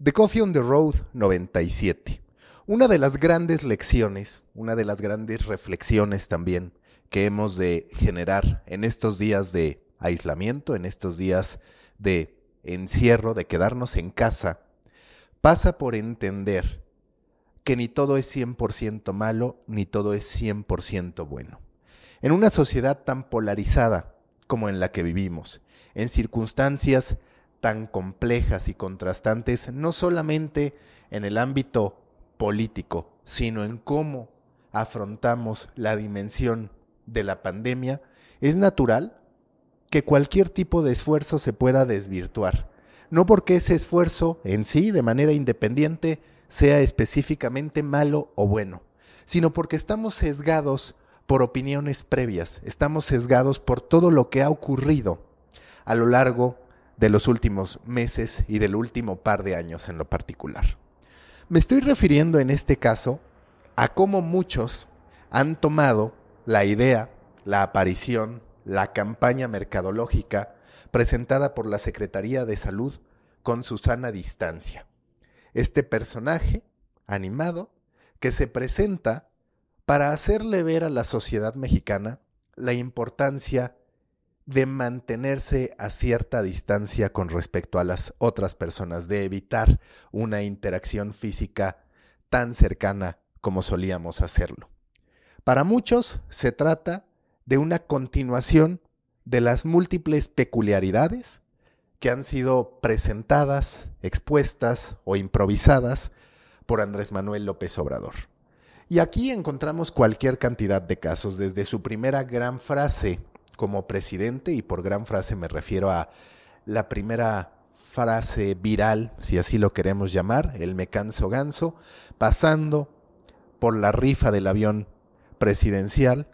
The Coffee on the Road 97. Una de las grandes lecciones, una de las grandes reflexiones también que hemos de generar en estos días de aislamiento, en estos días de encierro, de quedarnos en casa, pasa por entender que ni todo es 100% malo, ni todo es 100% bueno. En una sociedad tan polarizada como en la que vivimos, en circunstancias tan complejas y contrastantes, no solamente en el ámbito político, sino en cómo afrontamos la dimensión de la pandemia, es natural que cualquier tipo de esfuerzo se pueda desvirtuar. No porque ese esfuerzo en sí, de manera independiente, sea específicamente malo o bueno, sino porque estamos sesgados por opiniones previas, estamos sesgados por todo lo que ha ocurrido a lo largo de los últimos meses y del último par de años en lo particular. Me estoy refiriendo en este caso a cómo muchos han tomado la idea, la aparición, la campaña mercadológica presentada por la Secretaría de Salud con Susana Distancia. Este personaje animado que se presenta para hacerle ver a la sociedad mexicana la importancia de mantenerse a cierta distancia con respecto a las otras personas, de evitar una interacción física tan cercana como solíamos hacerlo. Para muchos se trata de una continuación de las múltiples peculiaridades que han sido presentadas, expuestas o improvisadas por Andrés Manuel López Obrador. Y aquí encontramos cualquier cantidad de casos, desde su primera gran frase como presidente, y por gran frase me refiero a la primera frase viral, si así lo queremos llamar, el me canso ganso, pasando por la rifa del avión presidencial,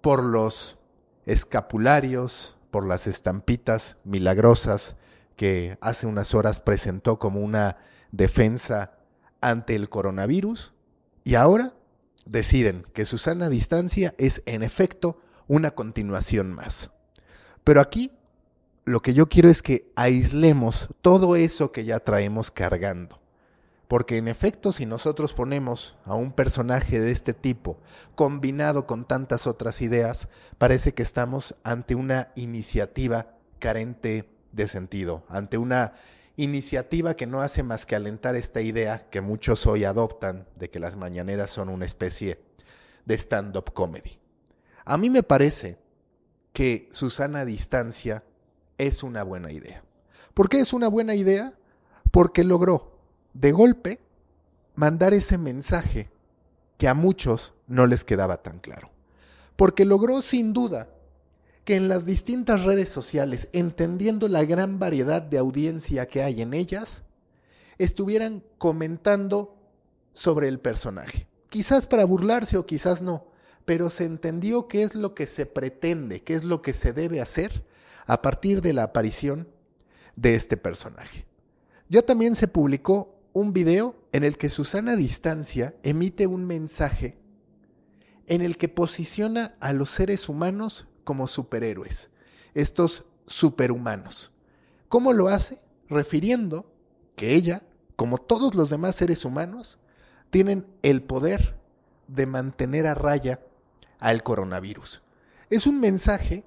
por los escapularios, por las estampitas milagrosas que hace unas horas presentó como una defensa ante el coronavirus, y ahora deciden que su sana distancia es en efecto una continuación más. Pero aquí lo que yo quiero es que aislemos todo eso que ya traemos cargando. Porque en efecto, si nosotros ponemos a un personaje de este tipo combinado con tantas otras ideas, parece que estamos ante una iniciativa carente de sentido, ante una iniciativa que no hace más que alentar esta idea que muchos hoy adoptan de que las mañaneras son una especie de stand-up comedy. A mí me parece que Susana Distancia es una buena idea. ¿Por qué es una buena idea? Porque logró de golpe mandar ese mensaje que a muchos no les quedaba tan claro. Porque logró sin duda que en las distintas redes sociales, entendiendo la gran variedad de audiencia que hay en ellas, estuvieran comentando sobre el personaje. Quizás para burlarse o quizás no, pero se entendió qué es lo que se pretende, qué es lo que se debe hacer a partir de la aparición de este personaje. Ya también se publicó un video en el que Susana Distancia emite un mensaje en el que posiciona a los seres humanos como superhéroes, estos superhumanos. ¿Cómo lo hace? Refiriendo que ella, como todos los demás seres humanos, tienen el poder de mantener a raya al coronavirus. Es un mensaje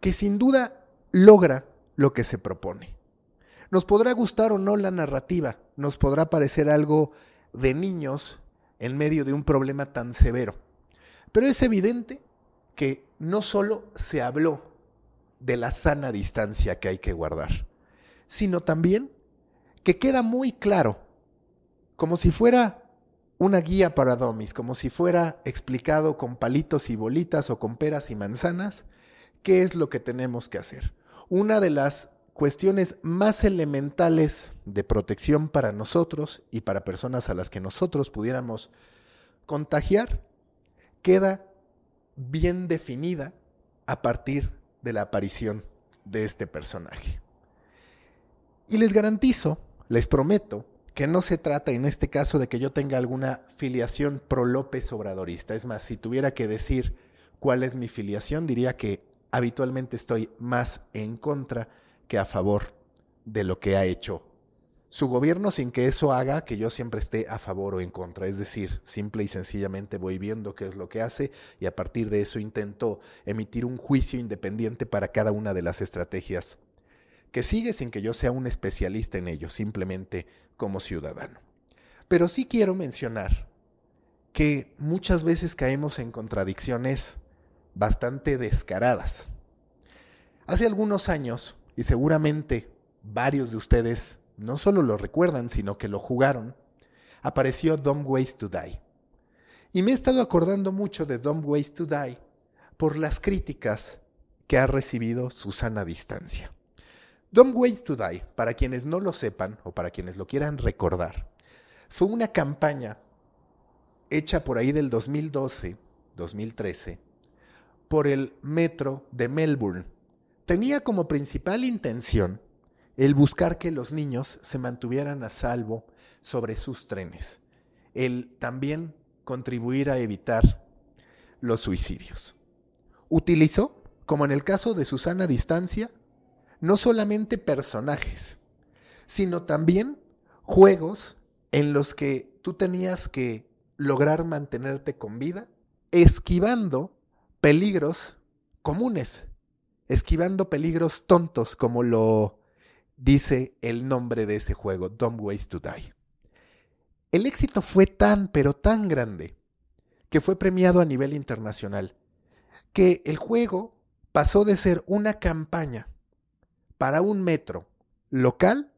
que sin duda logra lo que se propone. Nos podrá gustar o no la narrativa, nos podrá parecer algo de niños en medio de un problema tan severo, pero es evidente que no solo se habló de la sana distancia que hay que guardar, sino también que queda muy claro, como si fuera una guía para domis, como si fuera explicado con palitos y bolitas o con peras y manzanas, qué es lo que tenemos que hacer. Una de las cuestiones más elementales de protección para nosotros y para personas a las que nosotros pudiéramos contagiar queda bien definida a partir de la aparición de este personaje. Y les garantizo, les prometo, que no se trata en este caso de que yo tenga alguna filiación pro López Obradorista. Es más, si tuviera que decir cuál es mi filiación, diría que habitualmente estoy más en contra que a favor de lo que ha hecho su gobierno sin que eso haga que yo siempre esté a favor o en contra. Es decir, simple y sencillamente voy viendo qué es lo que hace y a partir de eso intento emitir un juicio independiente para cada una de las estrategias que sigue sin que yo sea un especialista en ello, simplemente como ciudadano. Pero sí quiero mencionar que muchas veces caemos en contradicciones bastante descaradas. Hace algunos años, y seguramente varios de ustedes no solo lo recuerdan, sino que lo jugaron, apareció Dumb Ways to Die. Y me he estado acordando mucho de Dumb Ways to Die por las críticas que ha recibido Susana Distancia. Dumb Ways to Die, para quienes no lo sepan o para quienes lo quieran recordar, fue una campaña hecha por ahí del 2012, 2013, por el Metro de Melbourne. Tenía como principal intención el buscar que los niños se mantuvieran a salvo sobre sus trenes, el también contribuir a evitar los suicidios. Utilizó, como en el caso de Susana Distancia, no solamente personajes, sino también juegos en los que tú tenías que lograr mantenerte con vida, esquivando peligros comunes, esquivando peligros tontos como lo dice el nombre de ese juego, Dumb Ways to Die. El éxito fue tan, pero tan grande, que fue premiado a nivel internacional, que el juego pasó de ser una campaña para un metro local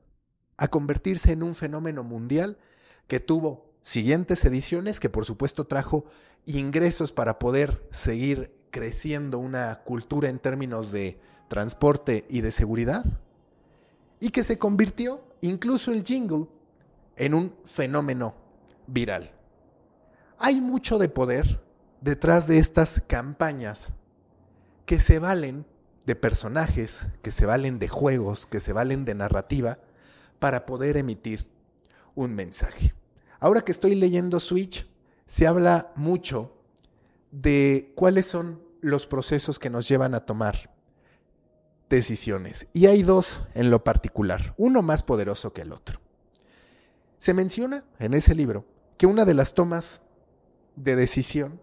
a convertirse en un fenómeno mundial que tuvo siguientes ediciones, que por supuesto trajo ingresos para poder seguir creciendo una cultura en términos de transporte y de seguridad, y que se convirtió incluso el jingle en un fenómeno viral. Hay mucho de poder detrás de estas campañas que se valen de personajes, que se valen de juegos, que se valen de narrativa para poder emitir un mensaje. Ahora que estoy leyendo Switch, se habla mucho de cuáles son los procesos que nos llevan a tomar decisiones. Y hay dos en lo particular, uno más poderoso que el otro. Se menciona en ese libro que una de las tomas de decisión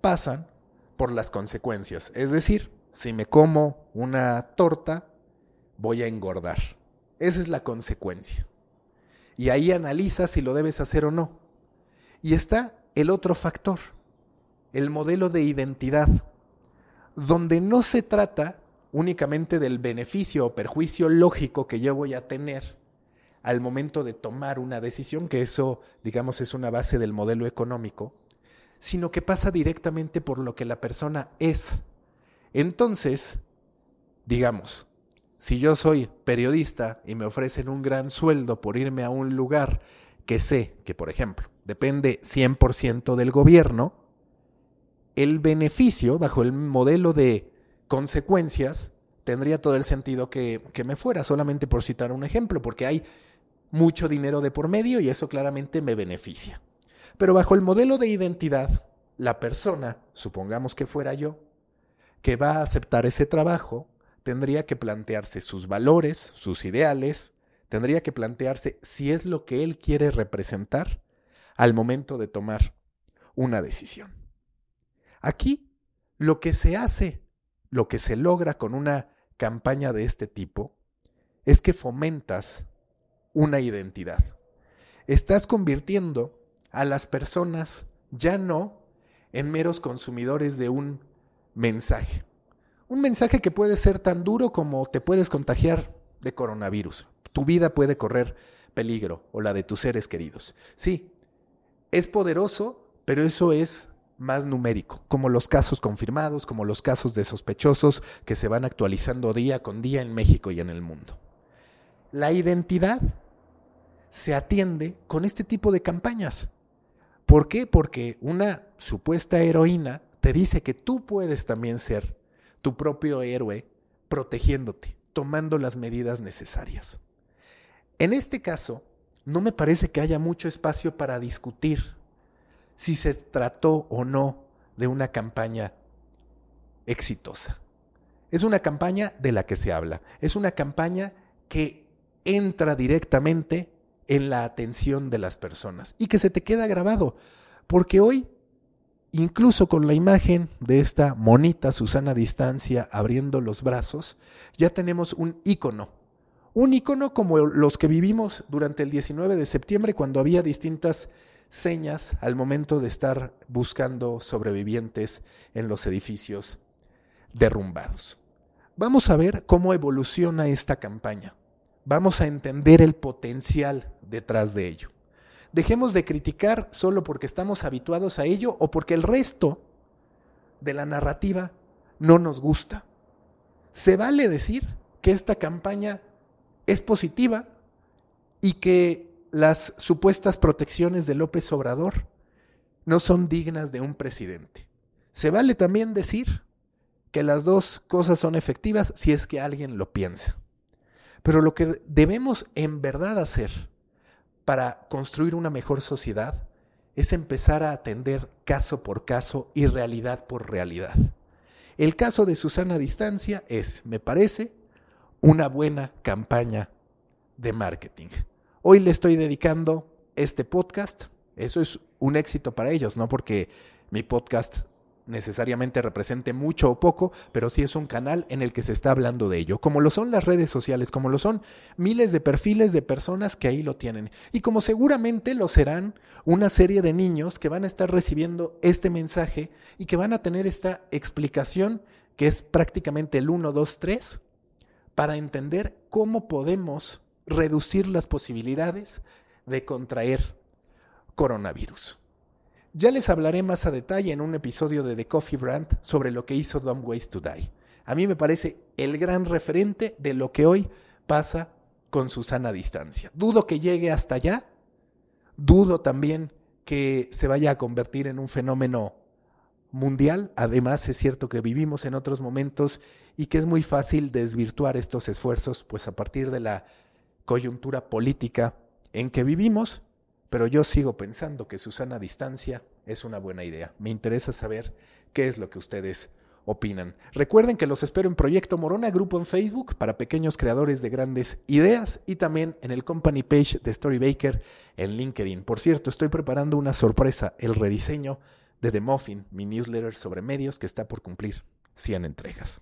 pasan por las consecuencias. Es decir, si me como una torta, voy a engordar. Esa es la consecuencia. Y ahí analiza si lo debes hacer o no. Y está el otro factor, el modelo de identidad, donde no se trata únicamente del beneficio o perjuicio lógico que yo voy a tener al momento de tomar una decisión, que eso, digamos, es una base del modelo económico, sino que pasa directamente por lo que la persona es. Entonces, digamos, si yo soy periodista y me ofrecen un gran sueldo por irme a un lugar que sé que, por ejemplo, depende 100% del gobierno, el beneficio bajo el modelo de consecuencias, tendría todo el sentido que, que me fuera, solamente por citar un ejemplo, porque hay mucho dinero de por medio y eso claramente me beneficia. Pero bajo el modelo de identidad, la persona, supongamos que fuera yo, que va a aceptar ese trabajo, tendría que plantearse sus valores, sus ideales, tendría que plantearse si es lo que él quiere representar al momento de tomar una decisión. Aquí, lo que se hace lo que se logra con una campaña de este tipo es que fomentas una identidad. Estás convirtiendo a las personas ya no en meros consumidores de un mensaje. Un mensaje que puede ser tan duro como te puedes contagiar de coronavirus. Tu vida puede correr peligro o la de tus seres queridos. Sí, es poderoso, pero eso es más numérico, como los casos confirmados, como los casos de sospechosos que se van actualizando día con día en México y en el mundo. La identidad se atiende con este tipo de campañas. ¿Por qué? Porque una supuesta heroína te dice que tú puedes también ser tu propio héroe protegiéndote, tomando las medidas necesarias. En este caso, no me parece que haya mucho espacio para discutir si se trató o no de una campaña exitosa. Es una campaña de la que se habla. Es una campaña que entra directamente en la atención de las personas y que se te queda grabado. Porque hoy, incluso con la imagen de esta monita Susana Distancia abriendo los brazos, ya tenemos un ícono. Un ícono como los que vivimos durante el 19 de septiembre cuando había distintas señas al momento de estar buscando sobrevivientes en los edificios derrumbados. Vamos a ver cómo evoluciona esta campaña. Vamos a entender el potencial detrás de ello. Dejemos de criticar solo porque estamos habituados a ello o porque el resto de la narrativa no nos gusta. Se vale decir que esta campaña es positiva y que las supuestas protecciones de López Obrador no son dignas de un presidente. Se vale también decir que las dos cosas son efectivas si es que alguien lo piensa. Pero lo que debemos en verdad hacer para construir una mejor sociedad es empezar a atender caso por caso y realidad por realidad. El caso de Susana Distancia es, me parece, una buena campaña de marketing. Hoy le estoy dedicando este podcast. Eso es un éxito para ellos, no porque mi podcast necesariamente represente mucho o poco, pero sí es un canal en el que se está hablando de ello, como lo son las redes sociales, como lo son miles de perfiles de personas que ahí lo tienen, y como seguramente lo serán una serie de niños que van a estar recibiendo este mensaje y que van a tener esta explicación que es prácticamente el 1, 2, 3, para entender cómo podemos reducir las posibilidades de contraer coronavirus. Ya les hablaré más a detalle en un episodio de The Coffee Brand sobre lo que hizo Dumb Ways to Die. A mí me parece el gran referente de lo que hoy pasa con Susana Distancia. Dudo que llegue hasta allá, dudo también que se vaya a convertir en un fenómeno mundial. Además, es cierto que vivimos en otros momentos y que es muy fácil desvirtuar estos esfuerzos, pues a partir de la coyuntura política en que vivimos, pero yo sigo pensando que Susana Distancia es una buena idea. Me interesa saber qué es lo que ustedes opinan. Recuerden que los espero en Proyecto Morona, grupo en Facebook para pequeños creadores de grandes ideas y también en el company page de Storybaker en LinkedIn. Por cierto, estoy preparando una sorpresa, el rediseño de The Muffin, mi newsletter sobre medios que está por cumplir 100 entregas.